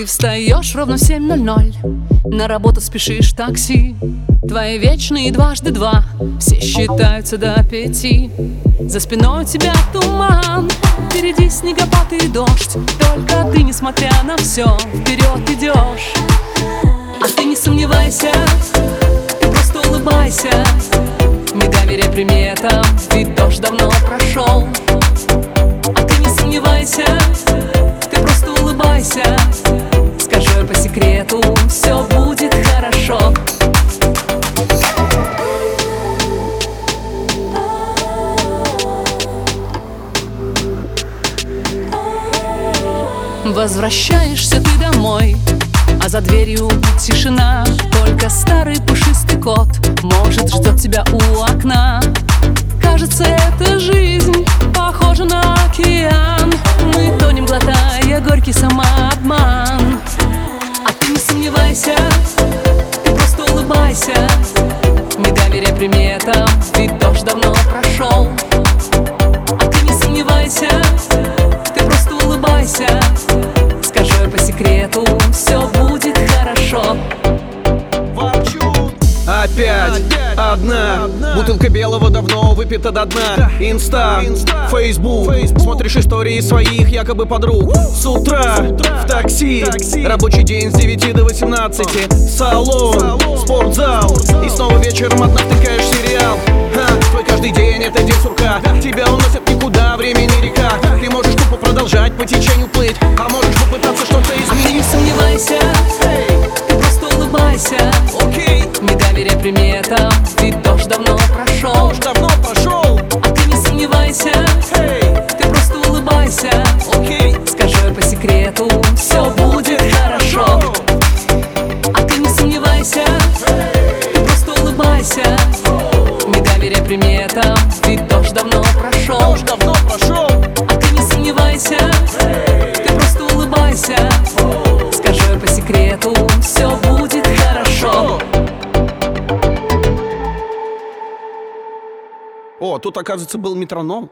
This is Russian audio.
Ты встаешь ровно в 7.00 На работу спешишь такси. Твои вечные дважды два. Все считаются до пяти. За спиной у тебя туман. Впереди снегопад и дождь. Только ты, несмотря на все Вперед идешь А ты не сомневайся. Ты просто улыбайся. Не доверяй приметам. Ведь дождь давно прошел А ты не сомневайся. Ты просто улыбайся секрету Все будет хорошо. Возвращаешься ты домой а за дверью тишина. Только старый пушистый кот Может ждет тебя у окна. Кажется, эта жизнь приметам, ведь дождь давно прошел. А ты не сомневайся, ты просто улыбайся. Скажи по секрету, все будет хорошо. Опять. одна Бутылка белого давно выпита до дна. Инста, Фейсбук Смотришь истории своих якобы подруг. С утра в такси. Рабочий день с 9 до 18 Салон, спортзал. И снова вечером одна втыкаешь сериал. Твой каждый день это день сурка. Тебя уносят никуда, времени река. Ты можешь тупо продолжать по течению плыть. А можешь попытаться что-то А ты не изменить сомневайся, прошел уж давно пошел А ты не сомневайся, Эй, ты просто улыбайся. Окей. Скажи по секрету, все будет хорошо. А ты не сомневайся, ты просто улыбайся О, тут, оказывается, был метроном.